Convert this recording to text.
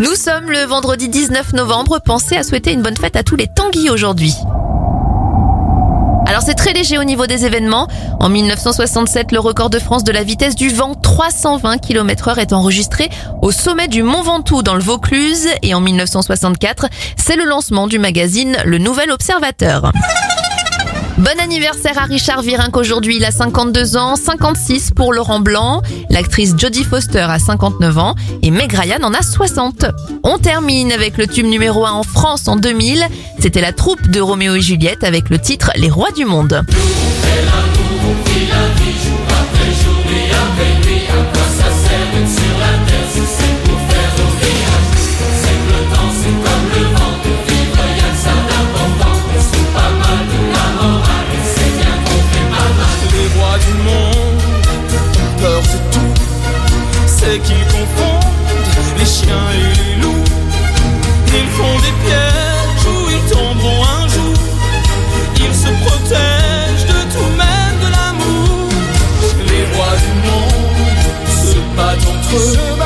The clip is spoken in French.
Nous sommes le vendredi 19 novembre. Pensez à souhaiter une bonne fête à tous les Tanguy aujourd'hui. Alors c'est très léger au niveau des événements. En 1967, le record de France de la vitesse du vent, 320 km heure, est enregistré au sommet du Mont Ventoux dans le Vaucluse. Et en 1964, c'est le lancement du magazine Le Nouvel Observateur. Bon anniversaire à Richard Virenque aujourd'hui, il a 52 ans, 56 pour Laurent Blanc, l'actrice Jodie Foster a 59 ans et Meg Ryan en a 60. On termine avec le tube numéro 1 en France en 2000, c'était la troupe de Roméo et Juliette avec le titre Les Rois du Monde. C'est qu'ils confondent les chiens et les loups. Ils font des pièges où ils tomberont un jour. Ils se protègent de tout, même de l'amour. Les rois du monde se battent entre eux.